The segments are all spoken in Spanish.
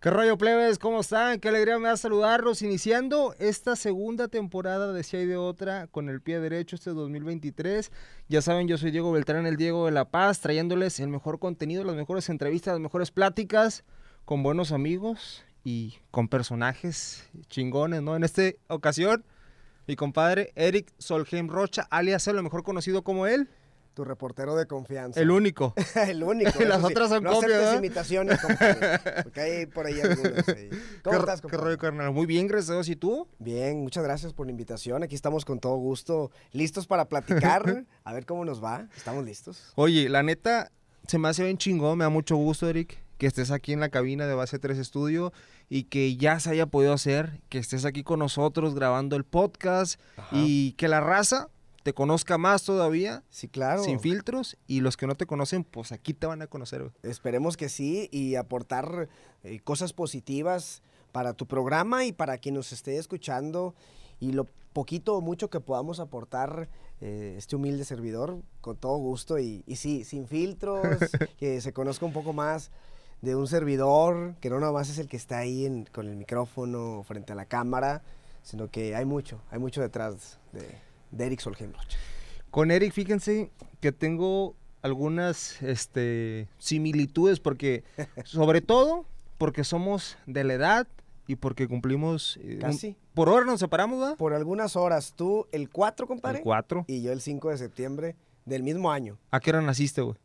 ¿Qué rollo, plebes? ¿Cómo están? Qué alegría me da saludarlos. Iniciando esta segunda temporada de Si hay de otra con el pie derecho este 2023. Ya saben, yo soy Diego Beltrán, el Diego de La Paz, trayéndoles el mejor contenido, las mejores entrevistas, las mejores pláticas con buenos amigos y con personajes chingones, ¿no? En esta ocasión, mi compadre Eric Solheim Rocha, alias lo mejor conocido como él. Tu reportero de confianza. El único. el único. Las otras son no copias, ¿verdad? imitaciones, compadre, porque hay por ahí algunos. ahí. ¿Cómo ¿Qué, estás, qué compadre? rollo, carnal? Muy bien, gracias a Dios. ¿Y tú? Bien, muchas gracias por la invitación. Aquí estamos con todo gusto, listos para platicar. A ver cómo nos va. ¿Estamos listos? Oye, la neta, se me hace bien chingón, me da mucho gusto, Eric, que estés aquí en la cabina de Base 3 Estudio y que ya se haya podido hacer, que estés aquí con nosotros grabando el podcast Ajá. y que la raza te conozca más todavía, Sí, claro. sin filtros, y los que no te conocen, pues aquí te van a conocer. güey. Esperemos que sí y aportar eh, cosas positivas para tu programa y para quien nos esté escuchando y lo poquito o mucho que podamos aportar eh, este humilde servidor con todo gusto y, y sí, sin filtros, que se conozca un poco más de un servidor, que no nada más es el que está ahí en- con el micrófono frente a la cámara, sino que hay mucho, hay mucho detrás de, de Eric Solheim. Con Eric, fíjense que tengo algunas este, similitudes, porque sobre todo porque somos de la edad y porque cumplimos... eh, un- Casi. por hora nos separamos, ¿verdad? Por algunas horas, tú el 4, compadre. El 4. y yo el 5 de septiembre del mismo año. ¿A qué hora naciste, güey?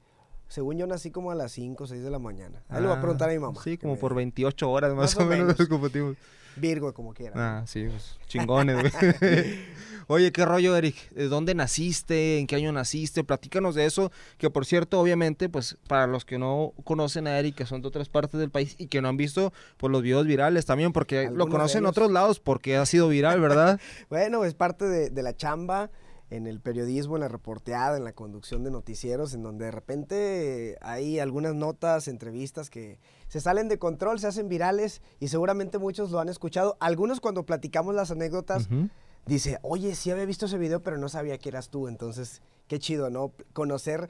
Según yo nací como a las 5 o 6 de la mañana. Ahí le voy a preguntar a mi mamá. Ah, Sí, como por 28 horas más, Más o o menos. menos. Virgo, como quiera. Ah, sí, pues, chingones, güey. Oye, ¿qué rollo, Eric? ¿De dónde naciste? ¿En qué año naciste? Platícanos de eso, que por cierto, obviamente, pues, para los que no conocen a Eric, que son de otras partes del país y que no han visto, pues, los videos virales también, porque lo conocen en otros lados porque ha sido viral, ¿verdad? Bueno, es parte de, de la chamba en el periodismo, en la reporteada, en la conducción de noticieros, en donde de repente hay algunas notas, entrevistas que se salen de control, se hacen virales y seguramente muchos lo han escuchado. Algunos cuando platicamos las anécdotas Ujú. dice, oye, sí había visto ese video, pero no sabía que eras tú. Entonces, qué chido, ¿no? Conocer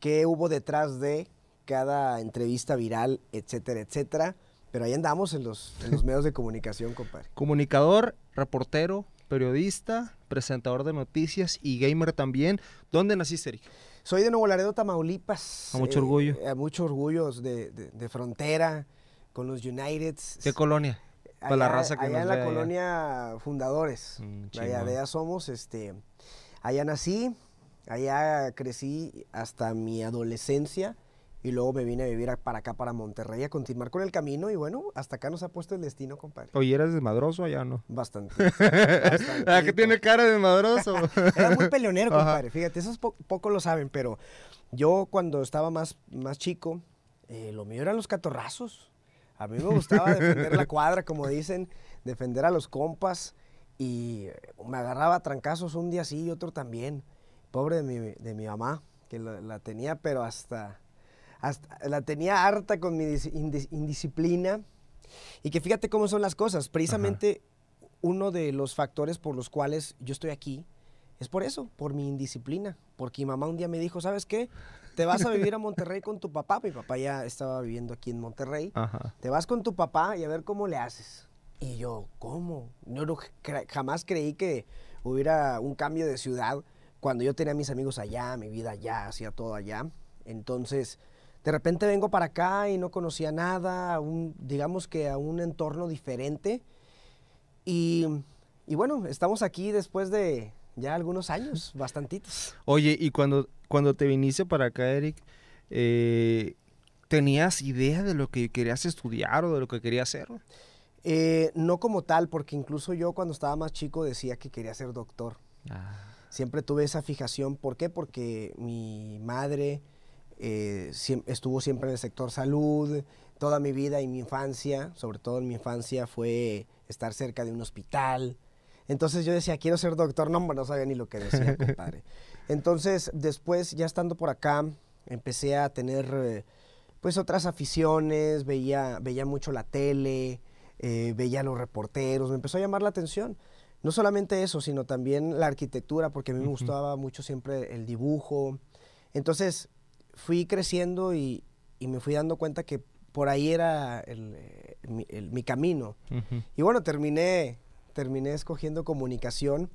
qué hubo detrás de cada entrevista viral, etcétera, etcétera. Pero ahí andamos en los, en los medios de comunicación, compadre. Comunicador, reportero, periodista, presentador de noticias y gamer también. ¿Dónde naciste, Eric? Soy de Nuevo Laredo, Tamaulipas. A mucho orgullo. A mucho orgullo de, de- de frontera con los United. ¿Qué colonia? Para la raza que allá nos en la allá. colonia Fundadores. Mm, allá, de allá somos. Este, allá nací, allá crecí hasta mi adolescencia y luego me vine a vivir a- para acá, para Monterrey, a continuar con el camino y bueno, hasta acá nos ha puesto el destino, compadre. Oye, ¿eres desmadroso allá no? Bastante. ¿A qué tiene cara de desmadroso? Era muy peleonero, Ajá. compadre. Fíjate, esos po- pocos lo saben, pero yo cuando estaba más, más chico, eh, lo mío eran los catorrazos. A mí me gustaba defender la cuadra, como dicen, defender a los compas. Y me agarraba a trancazos un día sí y otro también. Pobre de mi, de mi mamá, que la, la tenía, pero hasta, hasta. La tenía harta con mi dis- indis- indisciplina. Y que fíjate cómo son las cosas. Precisamente uno de los factores por los cuales yo estoy aquí es por eso, por mi indisciplina. Porque mi mamá un día me dijo, ¿sabes qué? Te vas a vivir a Monterrey con tu papá. Mi papá ya estaba viviendo aquí en Monterrey. Ajá. Te vas con tu papá y a ver cómo le haces. Y yo, ¿cómo? Yo no cre- jamás creí que hubiera un cambio de ciudad cuando yo tenía a mis amigos allá, mi vida allá, hacía todo allá. Entonces, de repente vengo para acá y no conocía nada, a un- digamos que a un entorno diferente. Y, y bueno, estamos aquí después de ya algunos años, bastantitos. Oye, y cuando, cuando te viniste para acá, Eric, eh, ¿tenías idea de lo que querías estudiar o de lo que querías hacer? Eh, no como tal, porque incluso yo cuando estaba más chico decía que quería ser doctor. Siempre tuve esa fijación. ¿Por qué? Porque mi madre eh, estuvo siempre en el sector salud. Toda mi vida y mi infancia, sobre todo en mi infancia, fue estar cerca de un hospital. Entonces yo decía, quiero ser doctor. No, no sabía ni lo que decía, compadre. Entonces, después, ya estando por acá, empecé a tener eh, pues otras aficiones, veía, veía mucho la tele, eh, veía a los reporteros, me empezó a llamar la atención. No solamente eso, sino también la arquitectura, porque a mí me gustaba mucho siempre el dibujo. Entonces, fui creciendo y, y me fui dando cuenta que por ahí era el, eh, mi, el- mi camino. Ujú. Y bueno, terminé, terminé escogiendo comunicación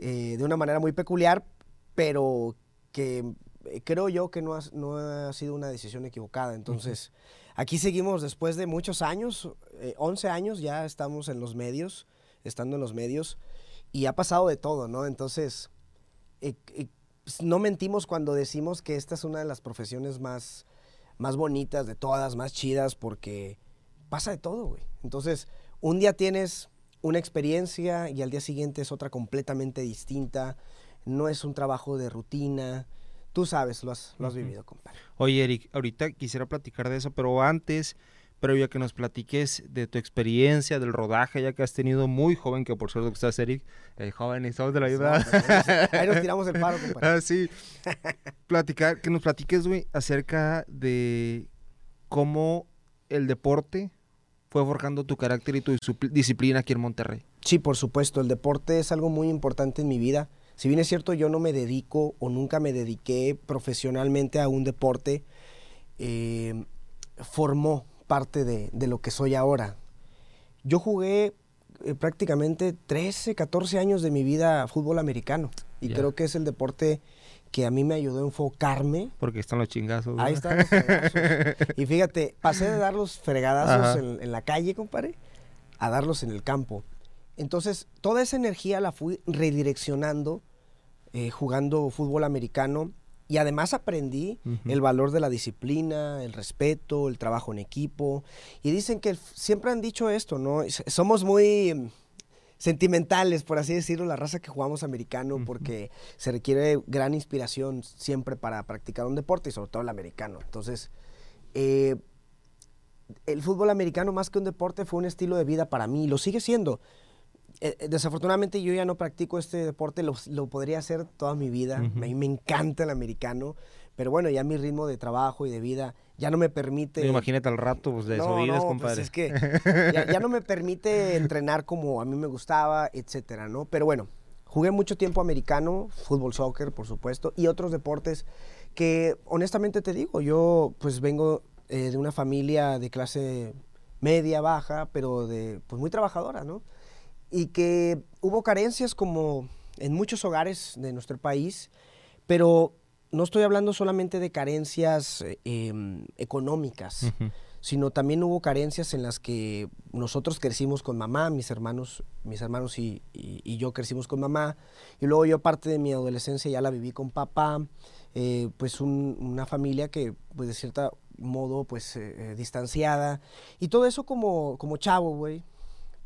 eh, de una manera muy peculiar, pero que eh, creo yo que no ha, no ha sido una decisión equivocada. Entonces, aquí seguimos después de muchos años, eh, 11 años ya estamos en los medios, estando en los medios, y ha pasado de todo, ¿no? Entonces, eh, eh, pues, no mentimos cuando decimos que esta es una de las profesiones más, más bonitas de todas, más chidas, porque pasa de todo, güey. Entonces, un día tienes una experiencia y al día siguiente es otra completamente distinta. No es un trabajo de rutina. Tú sabes, lo has, lo has vivido, compadre. Oye, Eric, ahorita quisiera platicar de eso, pero antes, previo a que nos platiques de tu experiencia, del rodaje, ya que has tenido muy joven, que por cierto que estás, Eric, eh, joven y de la pues, ahí nos- tiramos el paro, compadre. Ah, sí. Platicar, que nos platiques, güey, acerca de cómo el deporte fue forjando tu carácter y tu disciplina aquí en Monterrey. Sí, por supuesto, el deporte es algo muy importante en mi vida. Si bien es cierto, yo no me dedico o nunca me dediqué profesionalmente a un deporte, eh, formó parte de, de lo que soy ahora. Yo jugué eh, prácticamente 13, 14 años de mi vida a fútbol americano y creo que es el deporte que a mí me ayudó a enfocarme Porque están los chingazos. Ahí están los fregadazos. Y fíjate, pasé de dar los fregadazos en la calle, compadre, a darlos en el campo. Entonces, toda esa energía la fui redireccionando eh, jugando fútbol americano y además aprendí el valor de la disciplina, el respeto, el trabajo en equipo. Y dicen que siempre han dicho esto, ¿no? Somos muy mm, sentimentales, por así decirlo, la raza que jugamos americano, porque se requiere gran inspiración siempre para practicar un deporte y sobre todo el americano. Entonces, eh, el fútbol americano más que un deporte fue un estilo de vida para mí y lo sigue siendo. Eh, eh, desafortunadamente yo ya no practico este deporte, lo, lo podría hacer toda mi vida. Ujú. A mí me encanta el americano, pero bueno, ya mi ritmo de trabajo y de vida ya no me permite... Imagínate al rato, pues de eso No, vives, no, pues compadre. es que ya, ya no me permite entrenar como a mí me gustaba, etcétera, ¿no? Pero bueno, jugué mucho tiempo americano, fútbol, soccer, por supuesto, y otros deportes que honestamente te digo, yo pues vengo eh, de una familia de clase media, baja, pero de pues muy trabajadora, ¿no? Y que hubo carencias como en muchos hogares de nuestro país, pero no estoy hablando solamente de carencias eh, em, económicas, sino también hubo carencias en las que nosotros crecimos con mamá, mis hermanos, mis hermanos y, y- y yo crecimos con mamá, y luego yo parte de mi adolescencia ya la viví con papá, eh, pues un- una familia que pues de cierto modo pues eh, eh, distanciada, y todo eso como, como chavo, güey,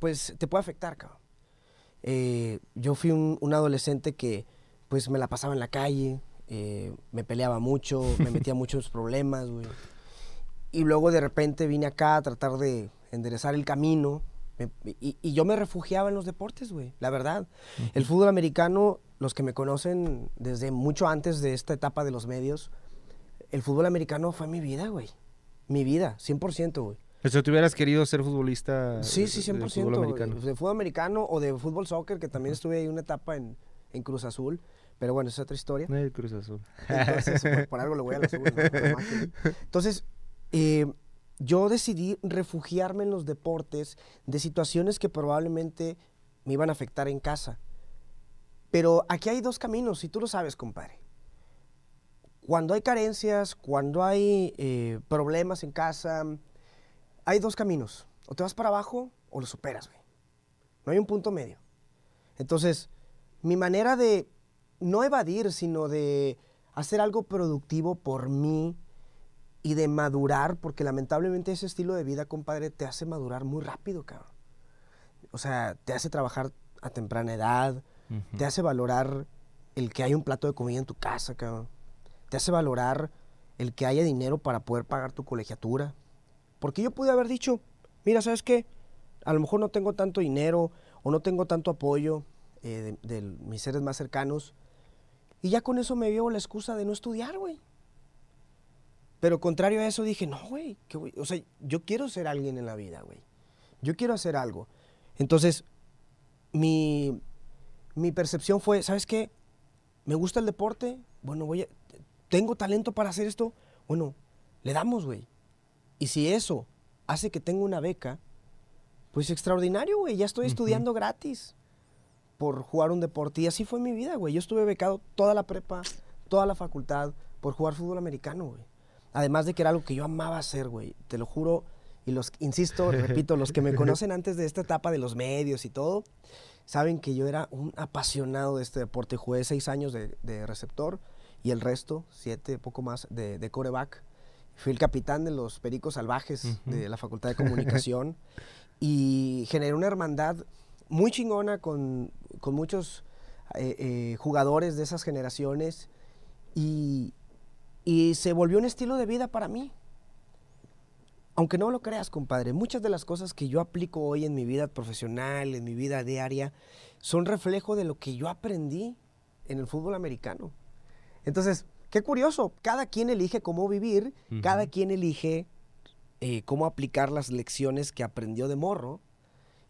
pues te puede afectar, cabrón. Eh, yo fui un, un adolescente que pues me la pasaba en la calle, eh, me peleaba mucho, me metía muchos problemas, güey. Y luego de repente vine acá a tratar de enderezar el camino. me- y, y yo me refugiaba en los deportes, güey, la verdad. El fútbol americano, los que me conocen desde mucho antes de esta etapa de los medios, el fútbol americano fue mi vida, güey. Mi vida, 100%, güey. O sea, ¿tú hubieras querido ser futbolista Sí, de- sí, de 100%. fútbol americano? De fútbol americano o de fútbol soccer, que también estuve ahí una etapa en, en Cruz Azul. Pero bueno, es otra historia. No, Cruz Azul. Entonces, por, por algo le voy a la azul. ¿no? A la máquina. Entonces, eh, yo decidí refugiarme en los deportes de situaciones que probablemente me iban a afectar en casa. Pero aquí hay dos caminos, y tú lo sabes, compadre. Cuando hay carencias, cuando hay eh, problemas en casa, hay dos caminos. O te vas para abajo o lo superas, güey. No hay un punto medio. Entonces, mi manera de no evadir, sino de hacer algo productivo por mí y de madurar, porque lamentablemente ese estilo de vida, compadre, te hace madurar muy rápido, cabrón. O sea, te hace trabajar a temprana edad, te hace valorar el que hay un plato de comida en tu casa, cabrón. Te hace valorar el que haya dinero para poder pagar tu colegiatura. Porque yo pude haber dicho, mira, ¿sabes qué? A lo mejor no tengo tanto dinero o no tengo tanto apoyo eh, de, mis seres más cercanos. Y ya con eso me vio la excusa de no estudiar, güey. Pero contrario a eso dije, no, güey, o sea, yo quiero ser alguien en la vida, güey. Yo quiero hacer algo. Entonces, mi, mi percepción fue, ¿sabes qué? Me gusta el deporte, bueno, voy a, tengo talento para hacer esto, bueno, le damos, güey. Y si eso hace que tenga una beca, pues extraordinario, güey, ya estoy estudiando gratis por jugar un deporte. Y así fue mi vida, güey. Yo estuve becado toda la prepa, toda la facultad por jugar fútbol americano, güey. Además de que era algo que yo amaba hacer, güey. Te lo juro. Y los, insisto, repito, los que me conocen antes de esta etapa de los medios y todo, saben que yo era un apasionado de este deporte. Jugué seis años de, receptor y el resto, siete, poco más, de, de, coreback. Fui el capitán de los Pericos Salvajes de la Facultad de Comunicación y generé una hermandad muy chingona con, muchos eh, eh, jugadores de esas generaciones y, y se volvió un estilo de vida para mí. Aunque no lo creas, compadre, muchas de las cosas que yo aplico hoy en mi vida profesional, en mi vida diaria, son reflejo de lo que yo aprendí en el fútbol americano. Entonces, qué curioso, cada quien elige cómo vivir, cada quien elige eh, cómo aplicar las lecciones que aprendió de morro.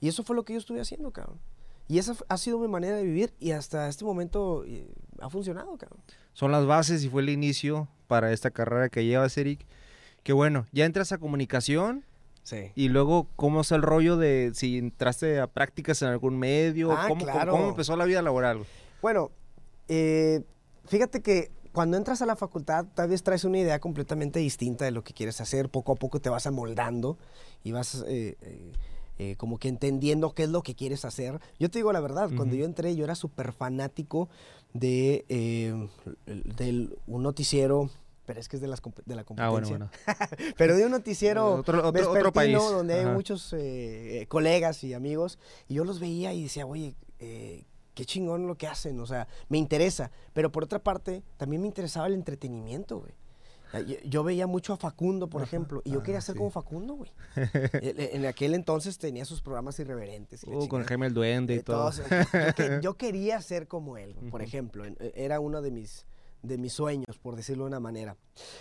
Y eso fue lo que yo estuve haciendo, cabrón. Y esa ha sido mi manera de vivir y hasta este momento eh, ha funcionado, cabrón. Son las bases y fue el inicio para esta carrera que llevas, Eric. Que bueno, ya entras a comunicación. Sí. Y luego, ¿cómo es el rollo de si entraste a prácticas en algún medio? Ah, ¿Cómo, claro. ¿cómo, empezó la vida laboral? Bueno, eh, fíjate que cuando entras a la facultad, tal vez traes una idea completamente distinta de lo que quieres hacer. Poco a poco te vas amoldando y vas eh, eh, como que entendiendo qué es lo que quieres hacer. Yo te digo la verdad, cuando yo entré, yo era súper fanático de, un noticiero pero es que es de, las, de la competencia. Ah, bueno, bueno. pero de un noticiero otro, otro, país. donde hay muchos eh, colegas y amigos, y yo los veía y decía, oye, eh, qué chingón lo que hacen, o sea, me interesa. Pero por otra parte, también me interesaba el entretenimiento, güey. Yo, veía mucho a Facundo, por ejemplo, y yo quería ser como Facundo, güey. en aquel entonces tenía sus programas irreverentes. Uh, con Jaime el Duende y todo. yo, quería ser como él, por ejemplo. E, era uno de mis, de mis sueños, por decirlo de una manera.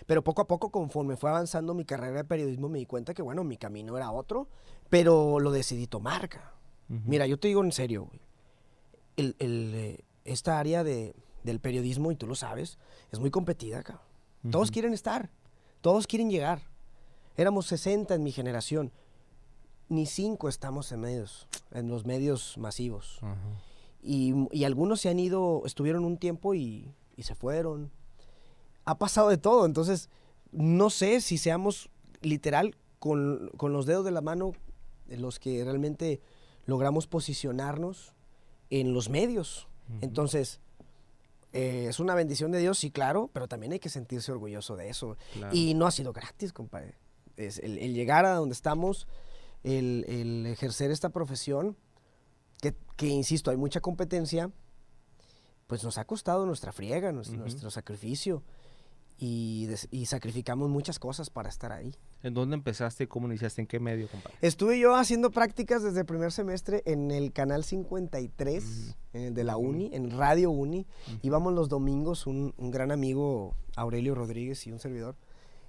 Pero poco a poco, conforme fue avanzando mi carrera de periodismo, me di cuenta que, bueno, mi camino era otro, pero lo decidí tomar. Mira, yo te digo en serio, güey. El, eh, esta área de, del periodismo, y tú lo sabes, es muy competida, cabrón. Todos quieren estar, todos quieren llegar. Éramos 60 en mi generación. Ni cinco estamos en medios, en los medios masivos. y, y, algunos se han ido, estuvieron un tiempo y y se fueron. Ha pasado de todo, entonces no sé si seamos literal con, los dedos de la mano los que realmente logramos posicionarnos en los medios. Entonces, eh, es una bendición de Dios, sí, claro, pero también hay que sentirse orgulloso de eso. Y no ha sido gratis, compadre. Es el, llegar a donde estamos, el, ejercer esta profesión, que, que, insisto, hay mucha competencia, pues nos ha costado nuestra friega, nuestro, sacrificio. Y, sacrificamos muchas cosas para estar ahí. ¿En dónde empezaste y cómo iniciaste? ¿En qué medio, compadre? Estuve yo haciendo prácticas desde el primer semestre en el canal 53 eh, de la Uni, en Radio Uni. Íbamos los domingos, un, gran amigo, Aurelio Rodríguez y un servidor,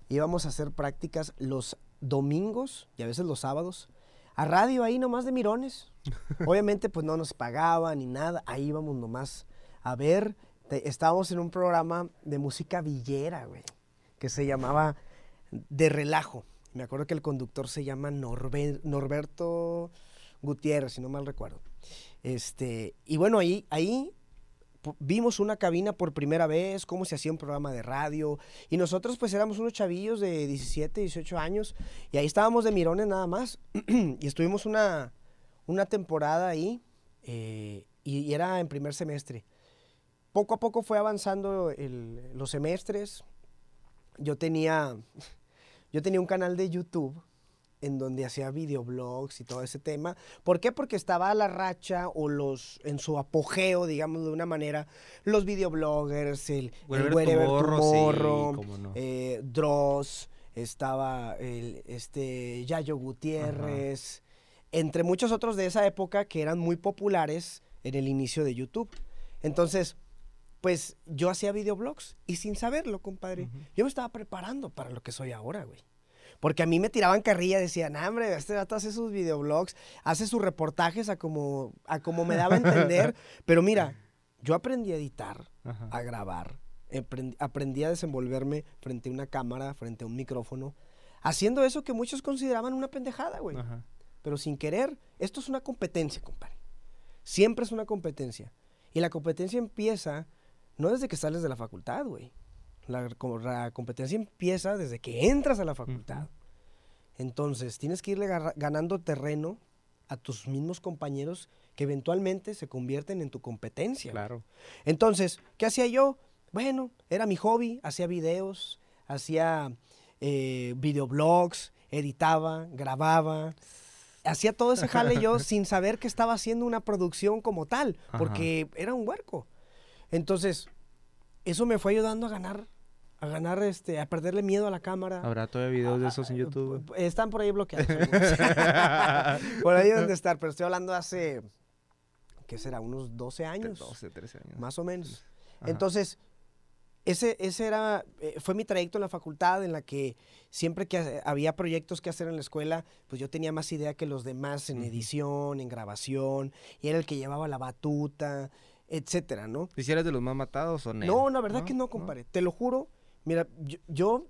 íbamos a hacer prácticas los domingos y a veces los sábados a radio ahí nomás de mirones. Obviamente pues no nos pagaban ni nada, ahí íbamos nomás a ver, estábamos en un programa de música villera, güey, que se llamaba De Relajo. Me acuerdo que el conductor se llama Norberto Gutiérrez, si no mal recuerdo. Este, y bueno, ahí, ahí vimos una cabina por primera vez, cómo se hacía un programa de radio. Y nosotros pues éramos unos chavillos de 17, 18 años. Y ahí estábamos de mirones nada más. y estuvimos una, una temporada ahí. Eh, y, era en primer semestre poco a poco fue avanzando los semestres. Yo tenía, yo tenía un canal de YouTube en donde hacía videoblogs y todo ese tema. ¿Por qué? Porque estaba a la racha o los en su apogeo, digamos de una manera, los videobloggers, el, Wherever Tomorrow, eh, Dross, estaba el, este Yayo Gutiérrez, entre muchos otros de esa época que eran muy populares en el inicio de YouTube. Entonces, pues yo hacía videoblogs y sin saberlo, compadre, yo me estaba preparando para lo que soy ahora, güey. Porque a mí me tiraban carrilla, decían, hombre, este gato hace sus videoblogs, hace sus reportajes a como, a como me daba a entender. Pero mira, yo aprendí a editar, a grabar, Aprendí, aprendí a desenvolverme frente a una cámara, frente a un micrófono, haciendo eso que muchos consideraban una pendejada, güey. Ajá. Pero sin querer, esto es una competencia, compadre. Siempre es una competencia. Y la competencia empieza no desde que sales de la facultad, güey. La, co- la competencia empieza desde que entras a la facultad. Entonces, tienes que irle ganando terreno a tus mismos compañeros que eventualmente se convierten en tu competencia. Claro. Entonces, ¿qué hacía yo? Bueno, era mi hobby, hacía videos, hacía eh, videoblogs, editaba, grababa. Hacía todo ese jale yo sin saber que estaba haciendo una producción como tal, Ajá. porque era un huerco. Entonces, eso me fue ayudando a ganar, a ganar, este, a perderle miedo a la cámara. Habrá todavía videos de esos en YouTube. P- Están por ahí bloqueados. por ahí deben de estar, pero estoy hablando hace, ¿qué será? Unos 12 años. 12, 13 años. Más o menos. Ajá. Entonces, ese, ese era, eh, fue mi trayecto en la facultad en la que siempre que ha- había proyectos que hacer en la escuela, pues yo tenía más idea que los demás en edición, en grabación, y era el que llevaba la batuta, etcétera, ¿no? ¿Y si eres de los más matados o No, la verdad que no, compadre. Te lo juro. Mira, yo, yo,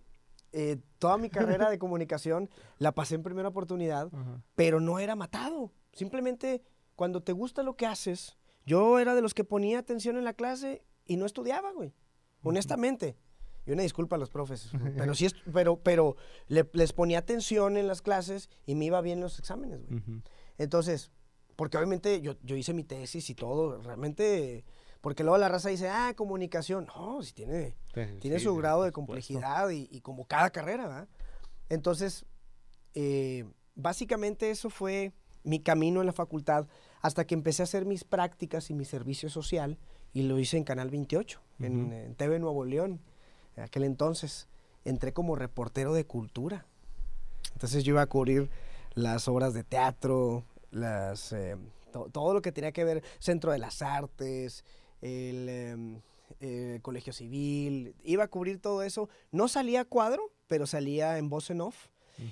eh, toda mi carrera de comunicación la pasé en primera oportunidad, Ajá. pero no era matado. Simplemente cuando te gusta lo que haces, yo era de los que ponía atención en la clase y no estudiaba, güey. Honestamente. Y una disculpa a los profes, pero sí, pero, pero le- les ponía atención en las clases y me iba bien en los exámenes, güey. Entonces, porque obviamente yo, yo hice mi tesis y todo, realmente, porque luego la raza dice, ah, comunicación. No, si tiene, Sí, tiene sí, su grado de complejidad y, y como cada carrera, ¿verdad? Entonces, eh, básicamente eso fue mi camino en la facultad hasta que empecé a hacer mis prácticas y mi servicio social y lo hice en Canal 28, en, Ujú. en TV Nuevo León, en aquel entonces. Entré como reportero de cultura. Entonces yo iba a cubrir las obras de teatro, las, eh, to- todo lo que tenía que ver, Centro de las Artes, el em, eh, Colegio Civil, iba a cubrir todo eso. No salía cuadro, pero salía en voz en off.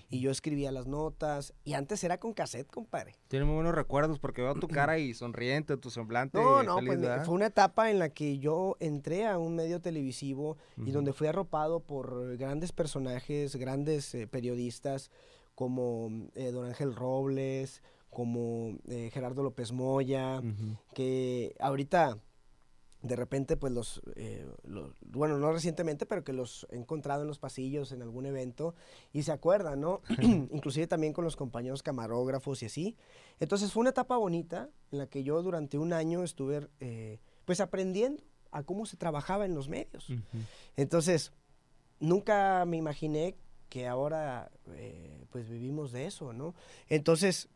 Y yo escribía las notas. Y antes era con cassette, compadre. Tiene muy buenos recuerdos porque veo tu cara y sonriente, tu semblante. No, no, feliz, pues fue una etapa en la que yo entré a un medio televisivo y donde fui arropado por grandes personajes, grandes eh, periodistas como eh, Don Ángel Robles, como eh, Gerardo López Moya, que ahorita de repente pues los, eh, los- bueno, no recientemente, pero que los he encontrado en los pasillos en algún evento y se acuerdan, ¿no? Inclusive también con los compañeros camarógrafos y así. Entonces fue una etapa bonita en la que yo durante un año estuve eh, pues aprendiendo a cómo se trabajaba en los medios. Entonces, nunca me imaginé que ahora eh, pues vivimos de eso, ¿no? Entonces,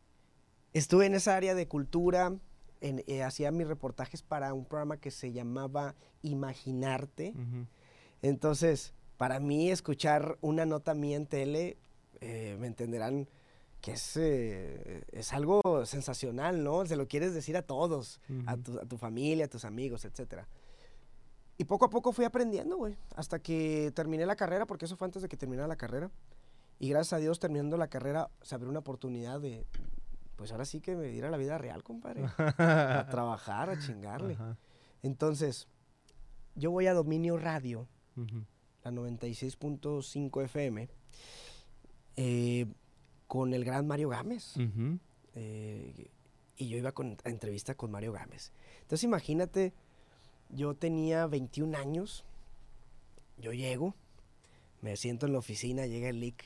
estuve en esa área de cultura, en- eh, hacía mis reportajes para un programa que se llamaba Imaginarte. Entonces, para mí escuchar una nota mía en tele, eh, me entenderán que es, eh, es algo sensacional, ¿no? Se lo quieres decir a todos, a, tu, a tu familia, a tus amigos, etcétera. Y poco a poco fui aprendiendo, güey, hasta que terminé la carrera, porque eso fue antes de que terminara la carrera. Y gracias a Dios, terminando la carrera, se abrió una oportunidad de, pues ahora sí que me diera la vida real, compadre. a trabajar, a chingarle. Ajá. Entonces, yo voy a Dominio Radio, la 96.5 FM, eh, con el gran Mario Gámez. Eh, y yo iba con, a entrevista con Mario Gámez. Entonces imagínate, yo tenía 21 años, yo llego, me siento en la oficina, llega el LIC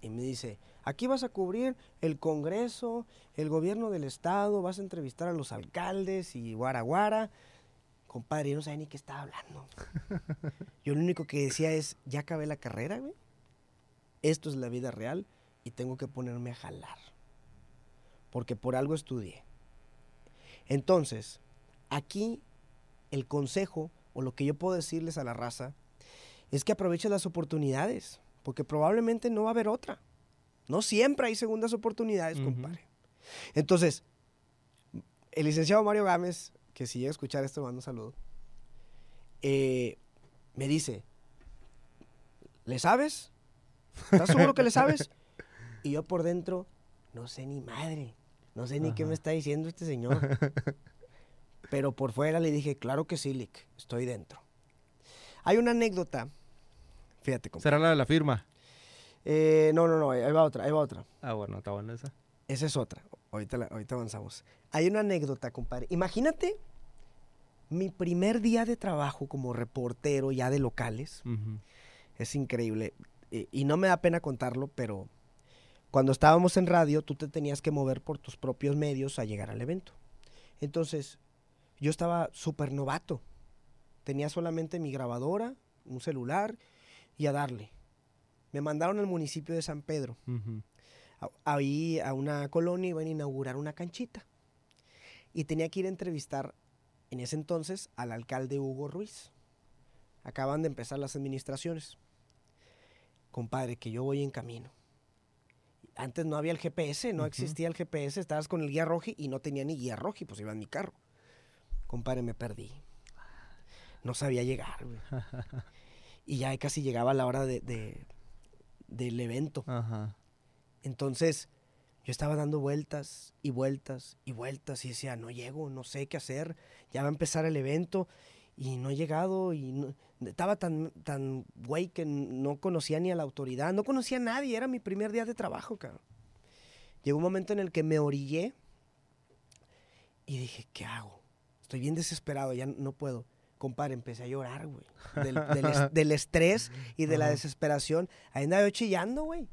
y me dice, aquí vas a cubrir el Congreso, el gobierno del Estado, vas a entrevistar a los alcaldes y guara guara. Compadre, yo no sabía ni qué estaba hablando. Yo lo único que decía es, ya acabé la carrera, güey. Esto es la vida real y tengo que ponerme a jalar. Porque por algo estudié. Entonces, aquí el consejo o lo que yo puedo decirles a la raza es que aprovechen las oportunidades, porque probablemente no va a haber otra. No siempre hay segundas oportunidades, compadre. Entonces, el licenciado Mario Gámez, que si llega a escuchar esto, mando un saludo, eh, me dice, ¿le sabes? ¿Estás seguro que le sabes? Y yo por dentro, no sé ni madre, no sé ni qué me está diciendo este señor. Pero por fuera le dije, claro que sí, Lick, estoy dentro. Hay una anécdota. Fíjate, compadre. ¿Será la de la firma? Eh, no, no, no, ahí va otra, ahí va otra. Ah, bueno, está buena esa. Esa es otra. Ahorita, la- ahorita avanzamos. Hay una anécdota, compadre. Imagínate mi primer día de trabajo como reportero ya de locales. Es increíble. Eh, y no me da pena contarlo, pero cuando estábamos en radio, tú te tenías que mover por tus propios medios a llegar al evento. Entonces, yo estaba súper novato. Tenía solamente mi grabadora, un celular y a darle. Me mandaron al municipio de San Pedro. A- Ahí a una colonia iban a inaugurar una canchita. Y tenía que ir a entrevistar en ese entonces al alcalde Hugo Ruiz. Acaban de empezar las administraciones. Compadre, que yo voy en camino. Antes no había el GPS, no existía el GPS, estabas con el guía rojo y no tenía ni guía rojo, pues iba en mi carro. Compadre, me perdí. No sabía llegar, güey. Y ya casi llegaba la hora de- de- del evento. Ajá. Entonces, yo estaba dando vueltas y vueltas y vueltas y decía, no llego, no sé qué hacer, ya va a empezar el evento y no he llegado y no- estaba tan, tan güey que no conocía ni a la autoridad, no conocía a nadie, era mi primer día de trabajo, cabrón. Llegó un momento en el que me orillé y dije, ¿qué hago? Estoy bien desesperado, ya no puedo. Compadre, empecé a llorar, güey. Del, del es- del estrés y de la desesperación. Ahí andaba yo chillando, güey.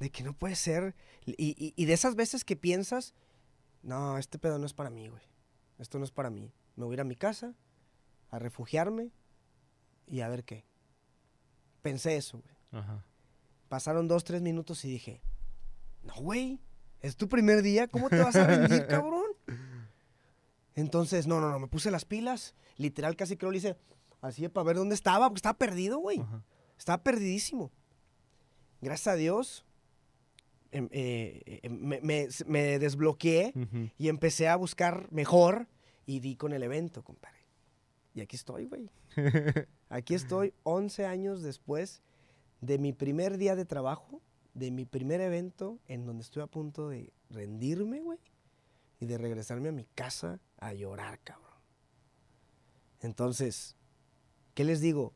De que no puede ser. Y, y- y de esas veces que piensas, no, este pedo no es para mí, güey. Esto no es para mí. Me voy a ir a mi casa, a refugiarme y a ver qué. Pensé eso, güey. Ajá. Pasaron dos, tres minutos y dije, no, güey, es tu primer día, ¿cómo te vas a rendir, cabrón? Entonces, no, no, no, me puse las pilas, literal casi creo le hice así para ver dónde estaba, porque estaba perdido, güey. Ajá. Estaba perdidísimo. Gracias a Dios, em, eh, eh, me, me- me desbloqueé y empecé a buscar mejor y di con el evento, compadre. Y aquí estoy, güey. Aquí estoy 11 años después de mi primer día de trabajo, de mi primer evento en donde estoy a punto de rendirme, güey, y de regresarme a mi casa a llorar, cabrón. Entonces, ¿qué les digo?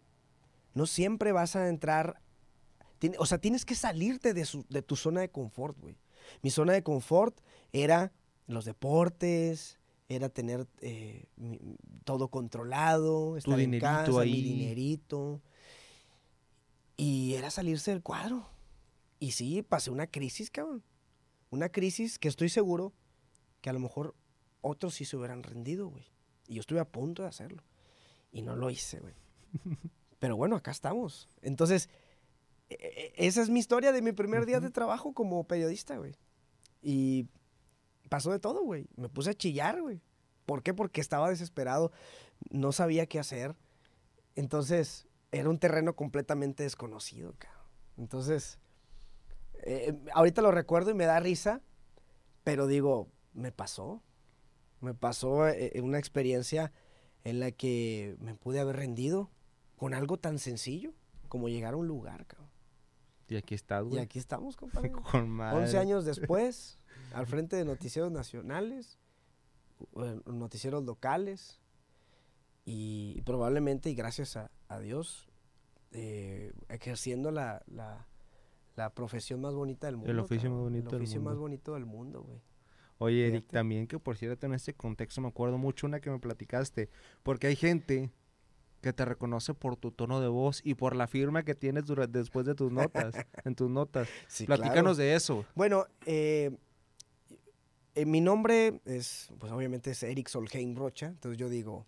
No siempre vas a entrar, o sea, tienes que salirte de, su- de tu zona de confort, güey. Mi zona de confort era los deportes, era tener eh, todo controlado, estar en dinerito casa, mi dinerito. Y era salirse del cuadro. Y sí, pasé una crisis, cabrón. Una crisis que estoy seguro que a lo mejor otros sí se hubieran rendido, güey. Y yo estuve a punto de hacerlo. Y no lo hice, güey. Pero bueno, acá estamos. Entonces, e- e- esa es mi historia de mi primer día de trabajo como periodista, güey. Y pasó de todo, güey. Me puse a chillar, güey. ¿Por qué? Porque estaba desesperado, no sabía qué hacer. Entonces, era un terreno completamente desconocido, cabrón. Entonces, eh, ahorita lo recuerdo y me da risa, pero digo, me pasó. Me pasó eh, una experiencia en la que me pude haber rendido con algo tan sencillo como llegar a un lugar, cabrón. Y aquí estás, Y güey. aquí estamos, compadre. Con madre. 11 años después, al frente de noticieros nacionales, eh, noticieros locales, y probablemente, y gracias a, a Dios, eh, ejerciendo la, la- la profesión más bonita del mundo. oficio más bonito El del oficio más bonito del mundo, güey. Oye, Eric, también que por cierto en este contexto me acuerdo mucho una que me platicaste, porque hay gente que te reconoce por tu tono de voz y por la firma que tienes después de tus notas, en tus notas. Sí, Platícanos claro. de eso. Bueno, eh, eh, mi nombre es, pues obviamente es Eric Solheim Rocha, entonces yo digo,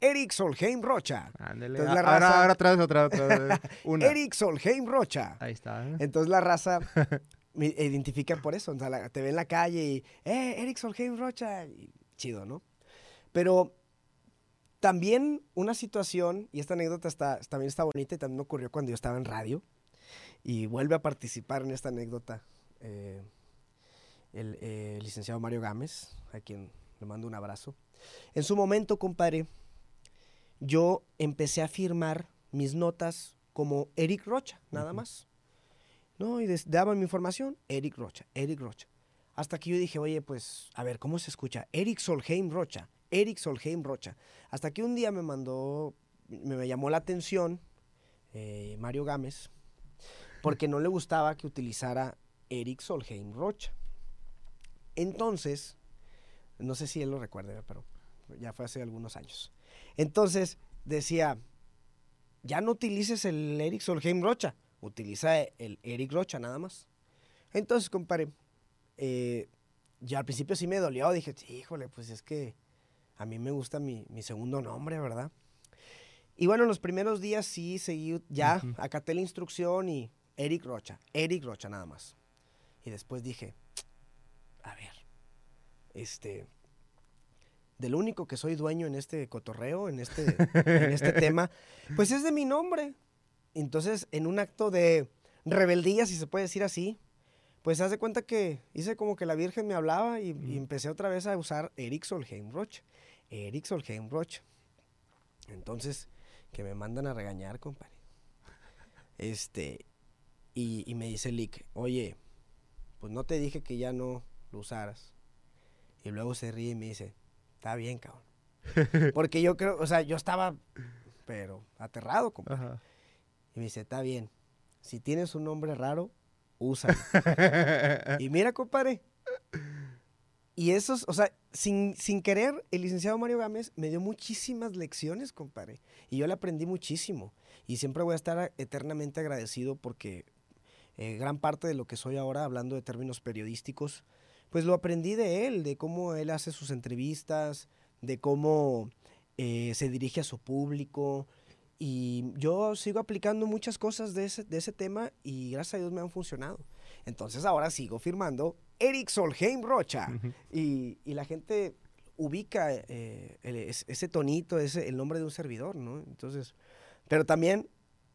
Eric Solheim Rocha. Ándale. Entonces, la ahora, raza- ahora otra vez, otra, otra. Una. Eric Solheim Rocha. Ahí está. ¿eh? Entonces la raza me identifica por eso. O sea, la- te ve en la calle y, ¡eh, Eric Solheim Rocha! y chido, ¿no? Pero también una situación, y esta anécdota está, también está bonita y también me ocurrió cuando yo estaba en radio, y vuelve a participar en esta anécdota eh, el eh, licenciado Mario Gámez, a quien le mando un abrazo. En su momento, compadre, yo empecé a firmar mis notas como Eric Rocha, nada más. No, y daban mi información, Eric Rocha, Eric Rocha. Hasta que yo dije, oye, pues, a ver, ¿cómo se escucha? Eric Solheim Rocha, Eric Solheim Rocha. Hasta que un día me mandó me llamó la atención eh, Mario Gámez porque no le gustaba que utilizara Eric Solheim Rocha. Entonces, no sé si él lo recuerda, pero ya fue hace algunos años. Entonces decía, ya no utilices el Eric Solheim Rocha, utiliza el Eric Rocha nada más. Entonces, compadre, eh, ya al principio sí me dolió, dije, híjole, pues es que a mí me gusta mi, segundo nombre, ¿verdad? Y bueno, en los primeros días sí seguí, ya acaté la instrucción y Eric Rocha, Eric Rocha nada más. Y después dije, a ver, este, del único que soy dueño en este cotorreo, en este, en este tema, pues es de mi nombre. Entonces, en un acto de rebeldía, si se puede decir así, pues haz de cuenta que hice como que la Virgen me hablaba y, empecé otra vez a usar Eric Solheim Rocha. Eric Solheim Rocha. Entonces, que me mandan a regañar, compadre. Este, y, me dice Lick, oye, pues no te dije que ya no lo usaras. Y luego se ríe y me dice, está bien, cabrón. Porque yo creo, o sea, yo estaba, pero aterrado, compadre. Y me dice, está bien, si tienes un nombre raro, úsalo. y mira, compadre. Y esos, o sea, sin, sin querer, el licenciado Mario Gámez me dio muchísimas lecciones, compadre. Y yo le aprendí muchísimo. Y siempre voy a estar eternamente agradecido porque eh, gran parte de lo que soy ahora, hablando de términos periodísticos, pues lo aprendí de él, de cómo él hace sus entrevistas, de cómo eh, se dirige a su público. Y yo sigo aplicando muchas cosas de ese, de ese tema y gracias a Dios me han funcionado. Entonces ahora sigo firmando Eric Solheim Rocha. y, la gente ubica eh, ese tonito, ese, el nombre de un servidor, ¿no? Entonces, pero también,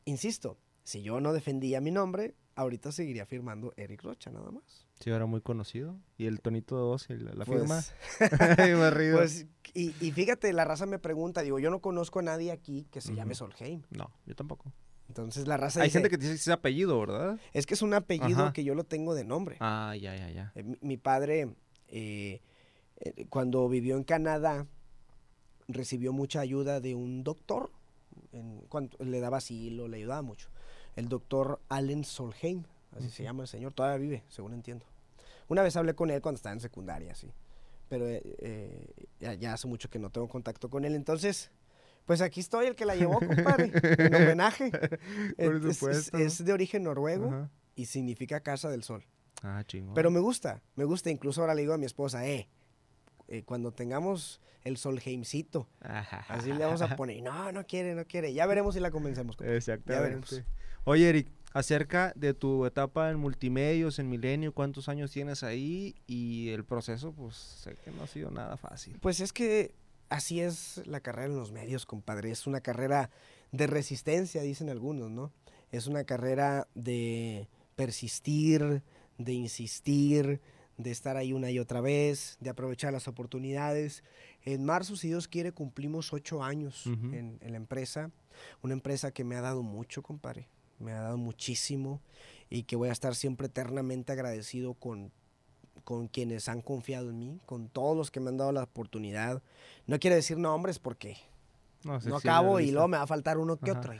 insisto, si yo no defendía mi nombre, ahorita seguiría firmando Eric Rocha, nada más. Sí, era muy conocido. ¿Y el tonito de voz y la, firma? pues, pues y, y, fíjate, la raza me pregunta, digo, yo no conozco a nadie aquí que se llame Solheim. No, yo tampoco. Entonces la raza Hay gente que dice que es apellido, ¿verdad? Es que es un apellido que yo lo tengo de nombre. Ah, ya, ya, ya. Eh, mi, padre, eh, eh, cuando vivió en Canadá, recibió mucha ayuda de un doctor. En, cuando, le daba asilo, le ayudaba mucho el doctor Allen Solheim, así se llama el señor, todavía vive, según entiendo. Una vez hablé con él cuando estaba en secundaria, sí, pero eh, eh, ya, hace mucho que no tengo contacto con él, entonces, pues aquí estoy, el que la llevó, compadre, en homenaje. es, de origen noruego y significa Casa del Sol. Ah, chingón. Pero me gusta, me gusta, incluso ahora le digo a mi esposa, eh, eh cuando tengamos el Solheimcito, así le vamos a poner, no, no quiere, no quiere, ya veremos si la convencemos. Exactamente. Ya veremos. Oye, Eric, acerca de tu etapa en multimedios, en Milenio, ¿cuántos años tienes ahí? Y el proceso, pues sé que no ha sido nada fácil. Pues es que así es la carrera en los medios, compadre. Es una carrera de resistencia, dicen algunos, ¿no? Es una carrera de persistir, de insistir, de estar ahí una y otra vez, de aprovechar las oportunidades. En marzo, si Dios quiere, cumplimos ocho años en, en, la empresa. Una empresa que me ha dado mucho, compadre me ha dado muchísimo y que voy a estar siempre eternamente agradecido con, con quienes han confiado en mí, con todos los que me han dado la oportunidad. No quiere decir nombres porque no, acabo y luego me va a faltar uno que otro.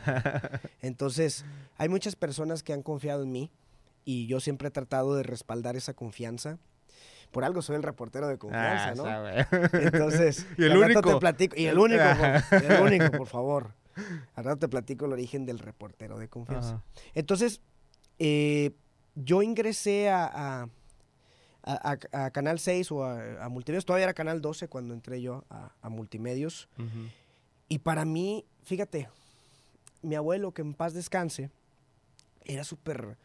Entonces, hay muchas personas que han confiado en mí y yo siempre he tratado de respaldar esa confianza. Por algo soy el reportero de confianza, ah, ¿no? Entonces, y el único. Te platico, y el único, el único, por favor. Al rato te platico el origen del reportero de confianza. Entonces, eh, yo ingresé a, a, Canal 6 o a, Multimedios, todavía era Canal 12 cuando entré yo a, Multimedios. Y para mí, fíjate, mi abuelo, que en paz descanse, era súper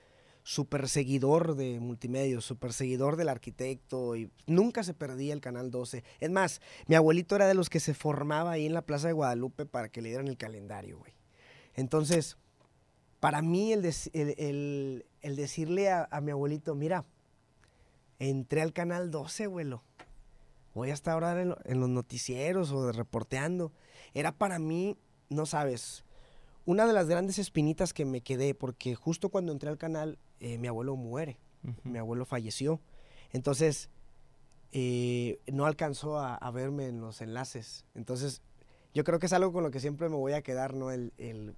super seguidor de multimedios, super seguidor del arquitecto y nunca se perdía el Canal 12. Es más, mi abuelito era de los que se formaba ahí en la Plaza de Guadalupe para que le dieran el calendario, güey. Entonces, para mí el, el, decirle a, mi abuelito, mira, entré al Canal 12, abuelo. Voy a estar ahora en, en los noticieros o de reporteando. Era para mí, no sabes, una de las grandes espinitas que me quedé, porque justo cuando entré al canal, eh, mi abuelo muere, mi abuelo falleció. Entonces, eh, no alcanzó a, verme en los enlaces. Entonces, yo creo que es algo con lo que siempre me voy a quedar, ¿no? El, el-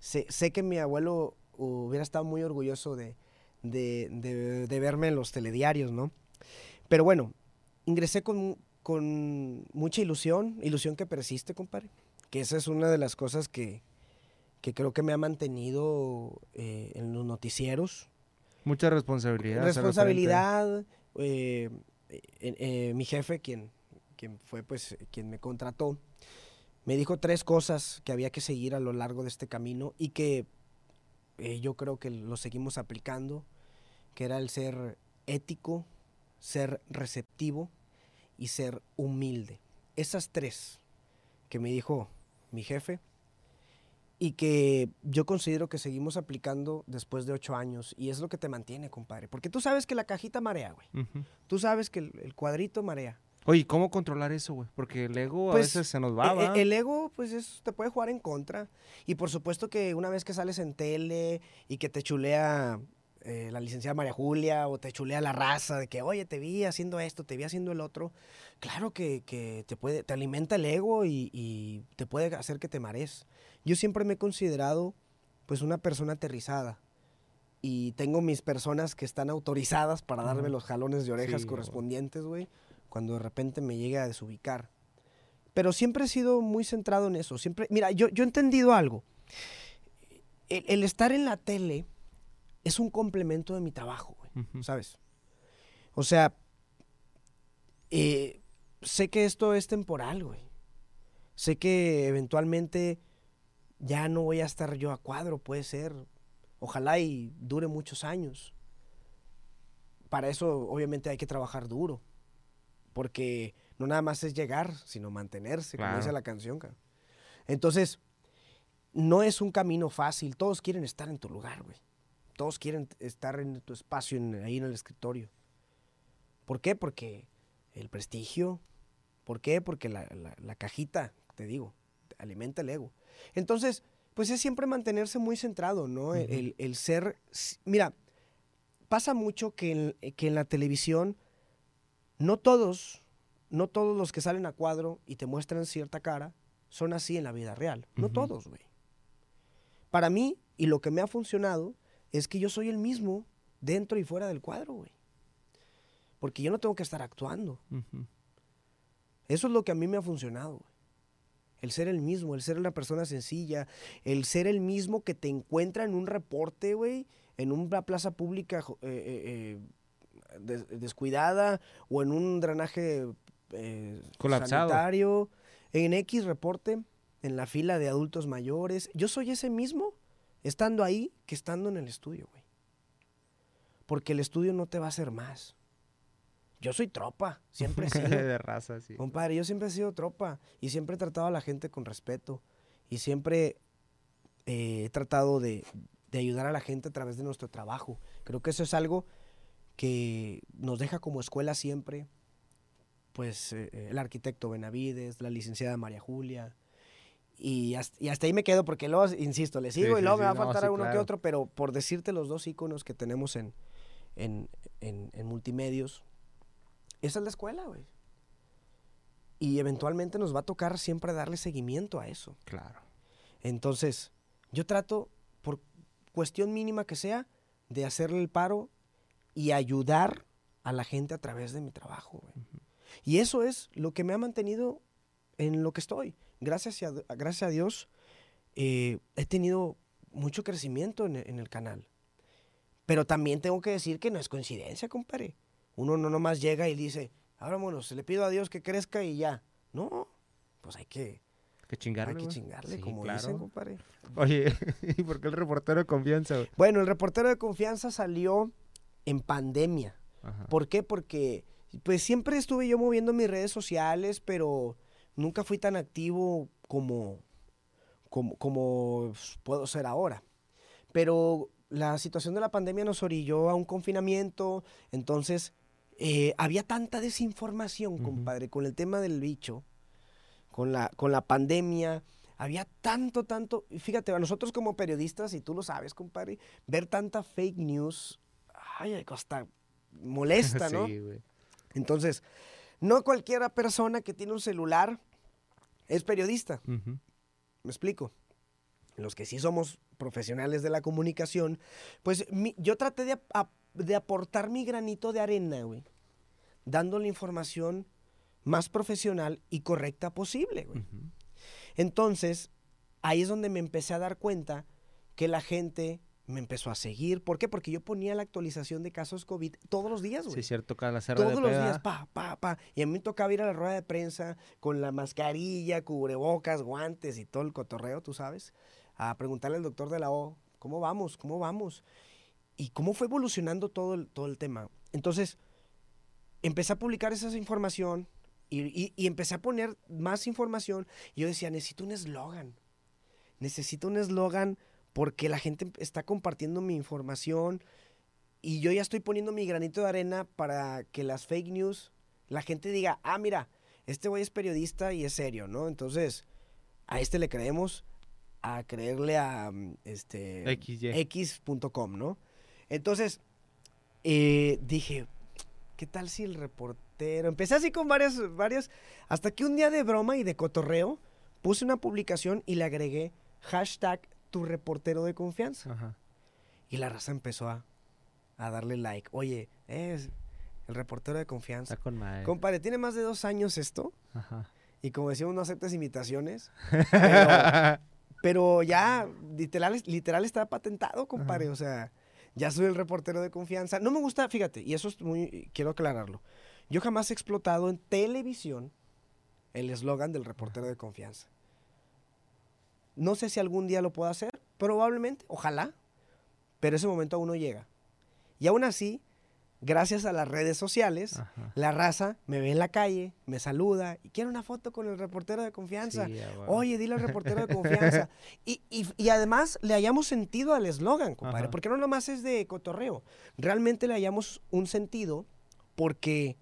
sé, sé que mi abuelo hubiera estado muy orgulloso de, de, de- de verme en los telediarios, ¿no? Pero bueno, ingresé con, con mucha ilusión, ilusión que persiste, compadre. Que esa es una de las cosas que, que creo que me ha mantenido eh, en los noticieros. Mucha responsabilidad. Responsabilidad. eh, eh, mi jefe, quien, quien fue pues quien me contrató, me dijo tres cosas que había que seguir a lo largo de este camino y que yo creo que lo seguimos aplicando, que era el ser ético, ser receptivo y ser humilde. Esas tres que me dijo mi jefe y que yo considero que seguimos aplicando después de ocho años y es lo que te mantiene, compadre. Porque tú sabes que la cajita marea, güey. Tú sabes que el, el cuadrito marea. Oye, ¿cómo controlar eso, güey? Porque el ego a Pues, veces se nos va, E- ¿va? e- El ego, pues, es- te puede jugar en contra. Y por supuesto que una vez que sales en tele y que te chulea eh, la licenciada María Julia o te chulea la raza de que, oye, te vi haciendo esto, te vi haciendo el otro, claro que, que te, puede, te alimenta el ego y, y te puede hacer que te marees. Yo siempre me he considerado, pues, una persona aterrizada. Y tengo mis personas que están autorizadas para darme los jalones de orejas Sí, correspondientes, güey, cuando de repente me llegue a desubicar. Pero siempre he sido muy centrado en eso. Siempre, mira, yo, yo he entendido algo. El, el estar en la tele es un complemento de mi trabajo, güey. ¿sabes? O sea, eh, sé que esto es temporal, güey. Sé que eventualmente ya no voy a estar yo a cuadro, puede ser. Ojalá y dure muchos años. Para eso, obviamente, hay que trabajar duro. Porque no nada más es llegar, sino mantenerse, como dice la canción. Entonces, no es un camino fácil. Todos quieren estar en tu lugar, güey. Todos quieren estar en tu espacio, en- ahí en el escritorio. ¿Por qué? Porque el prestigio. ¿Por qué? Porque la, la- la cajita, te digo, te alimenta el ego. Entonces, pues es siempre mantenerse muy centrado, ¿no? El- Ujú. el, el ser... Mira, pasa mucho que en, que en la televisión no todos, no todos los que salen a cuadro y te muestran cierta cara son así en la vida real. No todos, güey. Para mí, y lo que me ha funcionado, es que yo soy el mismo dentro y fuera del cuadro, güey. Porque yo no tengo que estar actuando. Eso es lo que a mí me ha funcionado, güey. El ser el mismo, el ser una persona sencilla, el ser el mismo que te encuentra en un reporte, güey, en una plaza pública eh, eh, eh, des- descuidada o en un drenaje eh, Colapsado. sanitario, en X reporte, en la fila de adultos mayores. Yo soy ese mismo estando ahí que estando en el estudio, güey. Porque el estudio no te va a hacer más. Yo soy tropa, siempre he sido. de raza, sí. Compadre, yo siempre he sido tropa y siempre he tratado a la gente con respeto y siempre eh, he tratado de, de ayudar a la gente a través de nuestro trabajo. Creo que eso es algo que nos deja como escuela siempre, pues eh, el arquitecto Benavides, la licenciada María Julia. Y hasta, y hasta ahí me quedo porque luego, insisto, le sigo Sí, y sí, luego me sí, va a no, faltar sí, uno que claro. otro, pero por decirte los dos iconos que tenemos en, en, en, en multimedios, esa es la escuela, güey. Y eventualmente nos va a tocar siempre darle seguimiento a eso. Claro. Entonces, yo trato, por cuestión mínima que sea, de hacerle el paro y ayudar a la gente a través de mi trabajo, güey. Y eso es lo que me ha mantenido en lo que estoy. Gracias a, gracias a Dios, eh, he tenido mucho crecimiento en, en el canal. Pero también tengo que decir que no es coincidencia, compadre. Uno no nomás llega y dice, ahora se le pido a Dios que crezca y ya. No, pues hay que, Que chingarle, hay que chingarle, Sí, como claro. dicen, compadre. Oye, ¿y por qué el reportero de confianza? Bueno, el reportero de confianza salió en pandemia. Ajá. ¿Por qué? Porque pues siempre estuve yo moviendo mis redes sociales, pero nunca fui tan activo como, como, como puedo ser ahora. Pero la situación de la pandemia nos orilló a un confinamiento, entonces eh, había tanta desinformación, compadre, con el tema del bicho, con la, con la pandemia. Había tanto, tanto. Fíjate, a nosotros como periodistas, y tú lo sabes, compadre, ver tanta fake news, ay, hasta molesta, ¿no? Sí, güey. Entonces, no cualquiera persona que tiene un celular es periodista. ¿Me explico? Los que sí somos profesionales de la comunicación, pues mi- yo traté de, ap- ap- de aportar mi granito de arena, güey, dando la información más profesional y correcta posible, güey. Entonces, ahí es donde me empecé a dar cuenta que la gente me empezó a seguir. ¿Por qué? Porque yo ponía la actualización de casos COVID todos los días, güey. Sí, cierto, cada Todos de los peda. días, pa, pa, pa. Y a mí me tocaba ir a la rueda de prensa con la mascarilla, cubrebocas, guantes y todo el cotorreo, tú sabes, a preguntarle al doctor de la O, ¿cómo vamos? ¿Cómo vamos? Y cómo fue evolucionando todo el, todo el tema. Entonces, empecé a publicar esa información y, y- y empecé a poner más información. Y yo decía, necesito un eslogan. Necesito un eslogan porque la gente está compartiendo mi información y yo ya estoy poniendo mi granito de arena para que las fake news, la gente diga, ah, mira, este güey es periodista y es serio, ¿no? Entonces, a este le creemos, a creerle a mm, este x.com, ¿no? Entonces, eh, dije, ¿qué tal si el reportero? Empecé así con varias, varias, hasta que un día de broma y de cotorreo, puse una publicación y le agregué hashtag tu reportero de confianza. Ajá. Y la raza empezó a, a darle like. Oye, es el reportero de confianza. Está con madre. Compadre, tiene más de dos años esto. Ajá. Y como decíamos, no aceptes imitaciones. Pero, pero ya, literal, literal está patentado, compadre. Ajá. O sea, ya soy el reportero de confianza. No me gusta, fíjate, y eso es muy, quiero aclararlo. Yo jamás he explotado en televisión el eslogan del reportero de confianza. No sé si algún día lo puedo hacer, probablemente, ojalá, pero ese momento aún no llega. Y aún así, gracias a las redes sociales, Ajá. la raza me ve en la calle, me saluda y quiere una foto con el reportero de confianza. Sí. Oye, dile al reportero de confianza. Y, y- y además le hayamos sentido al eslogan, compadre, Ajá. porque no nomás es de cotorreo. Realmente le hayamos un sentido porque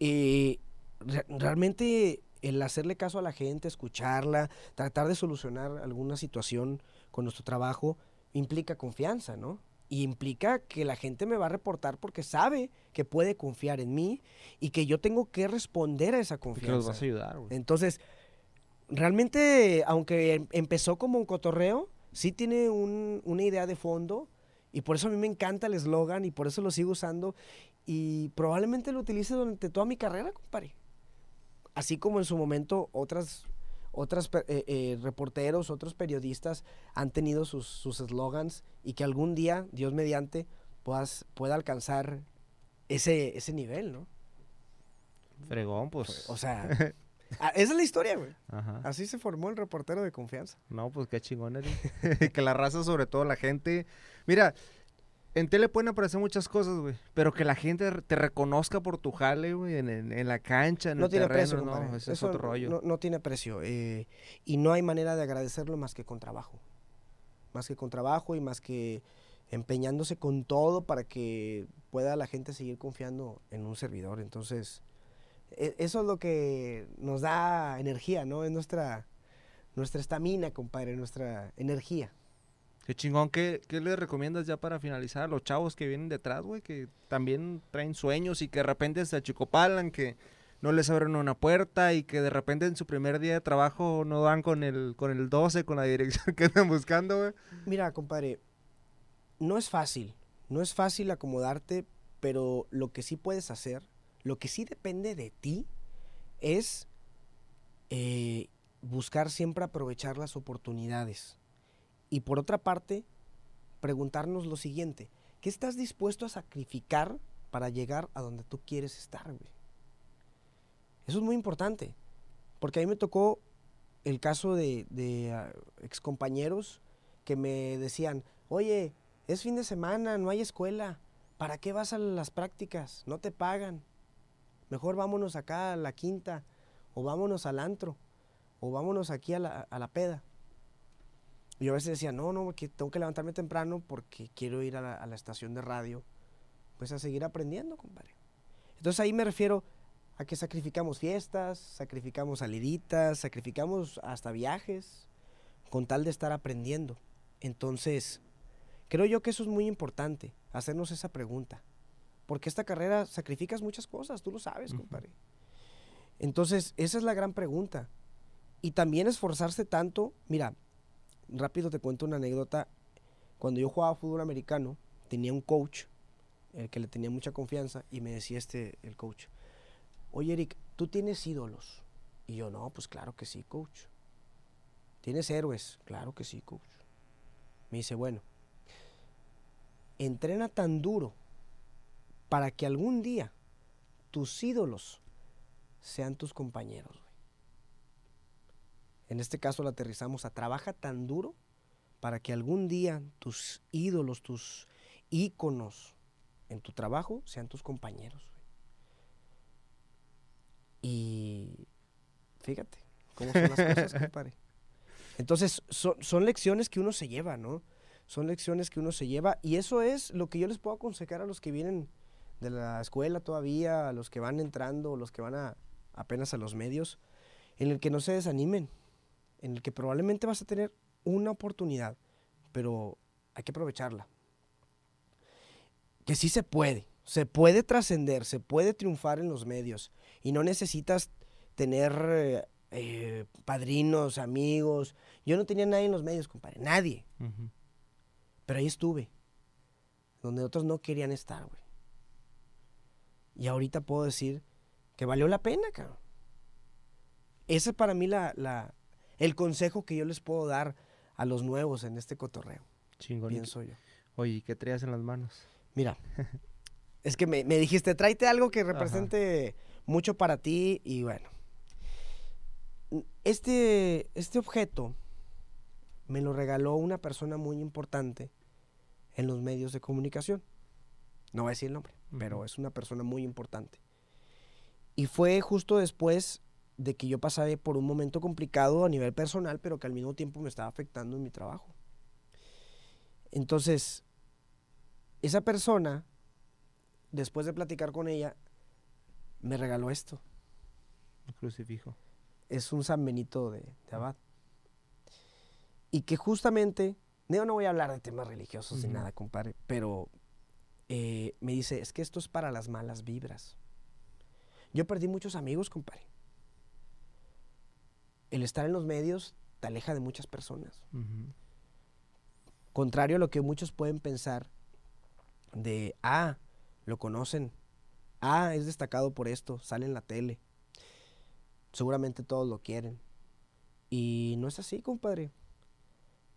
eh, re- realmente el hacerle caso a la gente, escucharla, tratar de solucionar alguna situación con nuestro trabajo, implica confianza, ¿no? Y implica que la gente me va a reportar porque sabe que puede confiar en mí y que yo tengo que responder a esa Y que los confianza. vas a ayudar, güey. Entonces, realmente, aunque em- empezó como un cotorreo, sí tiene un- una idea de fondo y por eso a mí me encanta el eslogan y por eso lo sigo usando y probablemente lo utilice durante toda mi carrera, compadre. Así como en su momento otras otras eh, eh, reporteros, otros periodistas han tenido sus sus eslogans y que algún día, Dios mediante, puedas, pueda alcanzar ese, ese nivel, ¿no? Fregón, pues. O sea, ah, esa es la historia, güey. Ajá. Así se formó el reportero de confianza. No, pues qué chingón eres. que la raza, sobre todo la gente. Mira, en tele pueden aparecer muchas cosas, güey. Pero que la gente te reconozca por tu jale, güey, en, en- en la cancha, en No el tiene terreno, precio, no, compadre. ese es Eso otro rollo. No, no tiene precio. eh, y no hay manera de agradecerlo más que con trabajo. Más que con trabajo y más que empeñándose con todo para que pueda la gente seguir confiando en un servidor. Entonces, e- eso es lo que nos da energía, ¿no? Es nuestra nuestra estamina, compadre, nuestra energía. Qué chingón. ¿Qué, ¿Qué recomiendas ya para finalizar a los chavos que vienen detrás, güey? Que también traen sueños y que de repente se achicopalan, que no les abren una puerta y que de repente en su primer día de trabajo no dan con el, con el 12, con la dirección que andan buscando, güey. Mira, compadre, no es fácil, no es fácil acomodarte, pero lo que sí puedes hacer, lo que sí depende de ti, es eh, buscar siempre aprovechar las oportunidades. Y por otra parte, preguntarnos lo siguiente, ¿qué estás dispuesto a sacrificar para llegar a donde tú quieres estar, güey? Eso es muy importante, porque a mí me tocó el caso de, ah, excompañeros que me decían, oye, es fin de semana, no hay escuela, ¿para qué vas a las prácticas? No te pagan. Mejor vámonos acá a la quinta, o vámonos al antro, o vámonos aquí a la, a la peda. Yo a veces decía, no, no, que tengo que levantarme temprano porque quiero ir a la, a la estación de radio, pues a seguir aprendiendo, compadre. Entonces ahí me refiero a que sacrificamos fiestas, sacrificamos saliditas, sacrificamos hasta viajes, con tal de estar aprendiendo. Entonces, creo yo que eso es muy importante, hacernos esa pregunta. Porque esta carrera sacrificas muchas cosas, tú lo sabes, Ujú. compadre. Entonces, esa es la gran pregunta. y también esforzarse tanto. Mira, rápido te cuento una anécdota. Cuando yo jugaba fútbol americano, tenía un coach, el que le tenía mucha confianza, y me decía este, el coach, oye Eric, ¿tú tienes ídolos? Y yo, no, pues claro que sí, coach. ¿Tienes héroes? Claro que sí, coach. Me dice, bueno, entrena tan duro para que algún día tus ídolos sean tus compañeros. En este caso lo aterrizamos a trabaja tan duro para que algún día tus ídolos, tus íconos en tu trabajo sean tus compañeros. Y fíjate cómo son las cosas, compadre. Entonces, son, son, lecciones que uno se lleva, ¿no? Son lecciones que uno se lleva y eso es lo que yo les puedo aconsejar a los que vienen de la escuela todavía, a los que van entrando, los que van a, apenas a los medios, en el que no se desanimen, en el que probablemente vas a tener una oportunidad, pero hay que aprovecharla. Que sí se puede, se puede trascender, se puede triunfar en los medios y no necesitas tener eh, padrinos, amigos. Yo no tenía nadie en los medios, compadre, nadie. Pero ahí estuve, donde otros no querían estar, güey. Y ahorita puedo decir que valió la pena, cabrón. Ese es para mí la, el consejo que yo les puedo dar a los nuevos en este cotorreo. Chingón. Pienso yo. Oye, ¿qué traías en las manos? Mira, es que me, dijiste, tráete algo que represente mucho para ti y bueno. Este, este objeto me lo regaló una persona muy importante en los medios de comunicación. No voy a decir el nombre, pero es una persona muy importante. Y fue justo después de que yo pasé por un momento complicado a nivel personal, pero que al mismo tiempo me estaba afectando en mi trabajo. Entonces, esa persona, después de platicar con ella, me regaló esto. Un crucifijo. Es un San Benito de, Abad. Y que justamente, yo no voy a hablar de temas religiosos ni nada, compadre, pero eh, me dice, es que esto es para las malas vibras. Yo perdí muchos amigos, compadre. El estar en los medios te aleja de muchas personas. Contrario a lo que muchos pueden pensar de, ah, lo conocen, ah, es destacado por esto, sale en la tele. Seguramente todos lo quieren. Y no es así, compadre.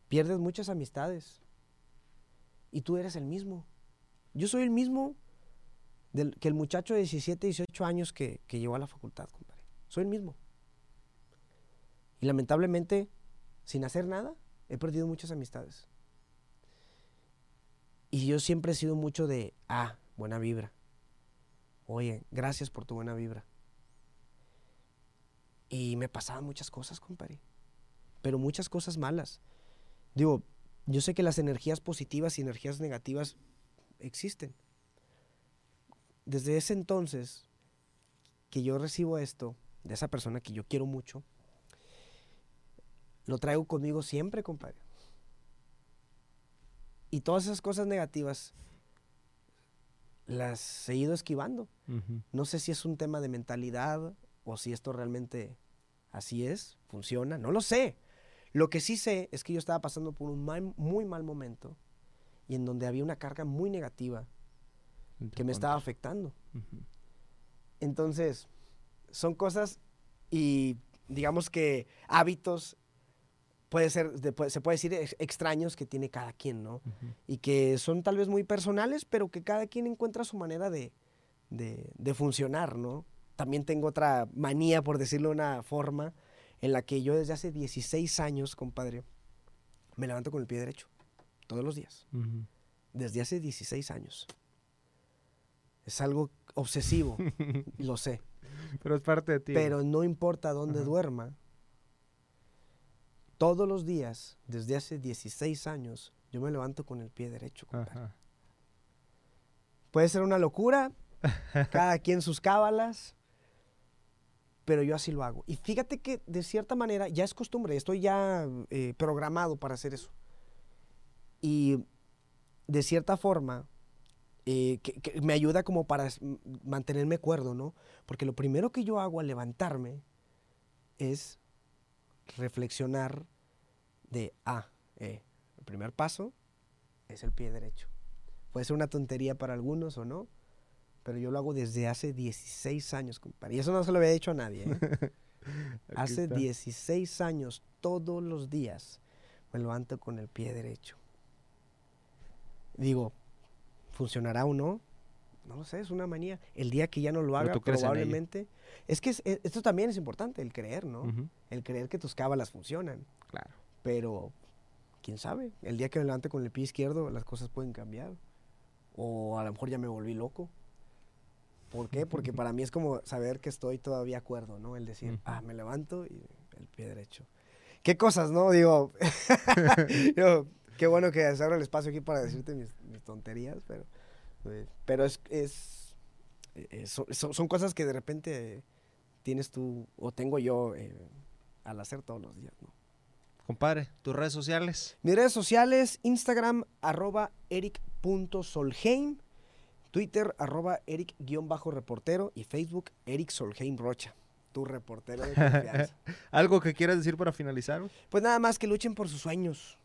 Pierdes muchas amistades. Y tú eres el mismo. Yo soy el mismo que el muchacho de 17, 18 años que, que llegó a la facultad, compadre. Soy el mismo. Y lamentablemente, sin hacer nada, he perdido muchas amistades. Y yo siempre he sido mucho de, ah, buena vibra. Oye, gracias por tu buena vibra. Y me pasaban muchas cosas, compadre. Pero muchas cosas malas. Digo, yo sé que las energías positivas y energías negativas existen desde ese entonces que yo recibo esto de esa persona que yo quiero mucho, lo traigo conmigo siempre, compadre. Y todas esas cosas negativas las he ido esquivando. No sé si es un tema de mentalidad o si esto realmente así es, funciona, no lo sé. Lo que sí sé es que yo estaba pasando por un muy mal momento y en donde había una carga muy negativa que me estaba afectando. Entonces, son cosas y digamos que hábitos puede ser, se puede decir extraños que tiene cada quien, ¿no? Y que son tal vez muy personales, pero que cada quien encuentra su manera de, de, funcionar, ¿no? También tengo otra manía, por decirlo de una forma, en la que yo desde hace 16 años, compadre, me levanto con el pie derecho, todos los días. Desde hace 16 años. Es algo obsesivo, lo sé. Pero es parte de ti. Pero no importa dónde duerma. Todos los días, desde hace 16 años, yo me levanto con el pie derecho. Puede ser una locura, cada quien sus cábalas, pero yo así lo hago. Y fíjate que de cierta manera ya es costumbre, estoy ya eh, programado para hacer eso. Y de cierta forma, eh, que, me ayuda como para mantenerme cuerdo, ¿no? Porque lo primero que yo hago al levantarme es reflexionar de, ah, eh, el primer paso es el pie derecho. Puede ser una tontería para algunos o no, pero yo lo hago desde hace 16 años, compadre. Y eso no se lo había dicho a nadie. ¿eh? hace 16 años, todos los días, me levanto con el pie derecho. Digo, ¿funcionará o no? No lo sé, es una manía. El día que ya no lo haga, probablemente. Es que e, esto también es importante, el creer, ¿no? El creer que tus cábalas funcionan. Claro. Pero, quién sabe, el día que me levante con el pie izquierdo, las cosas pueden cambiar. O a lo mejor ya me volví loco. ¿Por qué? Porque para mí es como saber que estoy todavía acuerdo, ¿no? El decir, ah, me levanto y el pie derecho. ¿Qué cosas, no? Digo, qué bueno que se abra el espacio aquí para decirte mis, tonterías, pero, pues, pero es, es, eh, son, cosas que de repente tienes tú o tengo yo eh, al hacer todos los días, ¿no? Compadre, ¿tus redes sociales? Mis redes sociales, Instagram, arroba eric.solheim, Twitter, arroba eric-reportero y Facebook, Eric Solheim Rocha, tu reportero de confianza. ¿Algo que quieras decir para finalizar? Pues nada más que luchen por sus sueños,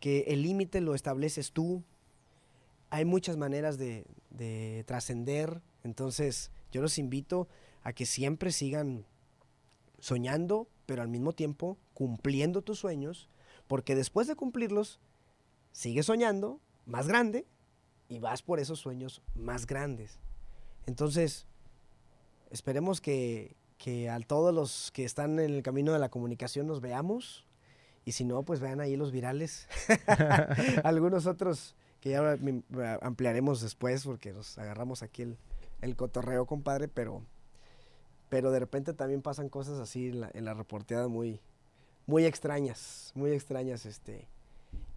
que el límite lo estableces tú. Hay muchas maneras de, de trascender, entonces yo los invito a que siempre sigan soñando, pero al mismo tiempo cumpliendo tus sueños, porque después de cumplirlos, sigues soñando más grande y vas por esos sueños más grandes. Entonces, esperemos que, que a todos los que están en el camino de la comunicación nos veamos. Y si no, pues vean ahí los virales. Algunos otros que ya ampliaremos después porque nos agarramos aquí el, el cotorreo, compadre, pero pero de repente también pasan cosas así en la, en la reporteada muy, muy extrañas, muy extrañas, este,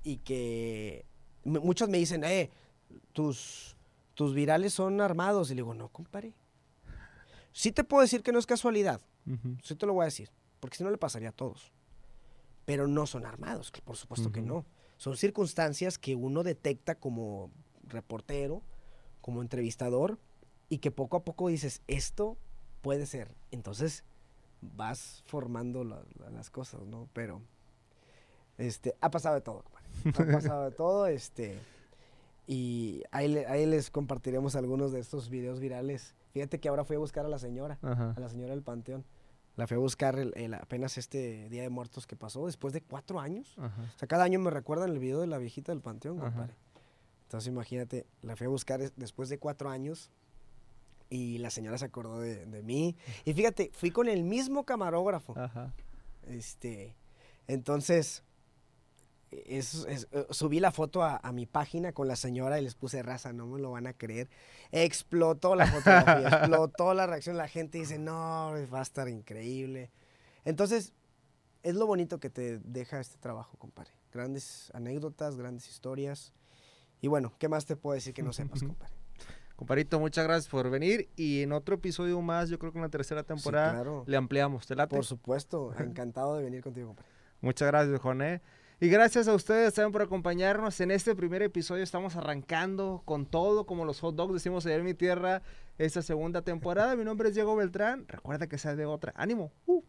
y que muchos me dicen, eh, tus, tus virales son armados, y le digo, no, compadre. Sí te puedo decir que no es casualidad, sí te lo voy a decir, porque si no le pasaría a todos, pero no son armados, que por supuesto que no. Son circunstancias que uno detecta como reportero, como entrevistador, y que poco a poco dices, esto puede ser. Entonces vas formando las cosas, ¿no? Pero este, ha pasado de todo, ha pasado de todo, este, y ahí, ahí, les compartiremos algunos de estos videos virales. Fíjate que ahora fui a buscar a la señora, a la señora del Panteón. La fui a buscar el, apenas este Día de Muertos que pasó, después de cuatro años. O sea, cada año me recuerdan el video de la viejita del Panteón, compadre. Entonces imagínate, la fui a buscar después de cuatro años y la señora se acordó de, mí. Y fíjate, fui con el mismo camarógrafo. Ajá. Este, entonces, es, eh, subí la foto a, mi página con la señora y les puse raza, no me lo van a creer. Explotó la fotografía, explotó la reacción. La gente dice, no, va a estar increíble. Entonces, es lo bonito que te deja este trabajo, compadre. Grandes anécdotas, grandes historias. Y bueno, ¿qué más te puedo decir que no sepas, compadre? Comparito, muchas gracias por venir y en otro episodio más, yo creo que en la tercera temporada le ampliamos. ¿Te late? Por supuesto, encantado de venir contigo, compadre. Muchas gracias, Juan. Y gracias a ustedes también por acompañarnos. En este primer episodio estamos arrancando con todo, como los hot dogs decimos allá en mi tierra, esta segunda temporada. Mi nombre es Diego Beltrán. Recuerda que sea de otra. ¡Ánimo! Uh.